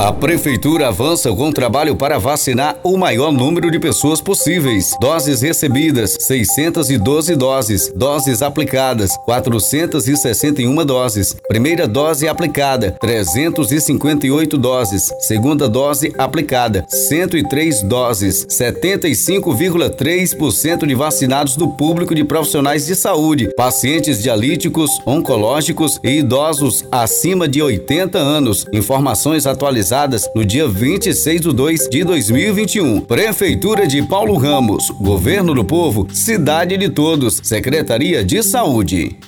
A Prefeitura avança com o trabalho para vacinar o maior número de pessoas possíveis. Doses recebidas: 612 doses. Doses aplicadas: 461 doses. Primeira dose aplicada: 358 doses. Segunda dose aplicada: 103 doses. 75,3% de vacinados do público de profissionais de saúde, pacientes dialíticos, oncológicos e idosos acima de 80 anos. Informações atualizadas realizadas no dia 26 de 2 de 2021. Prefeitura de Paulo Ramos, Governo do Povo, Cidade de Todos, Secretaria de Saúde.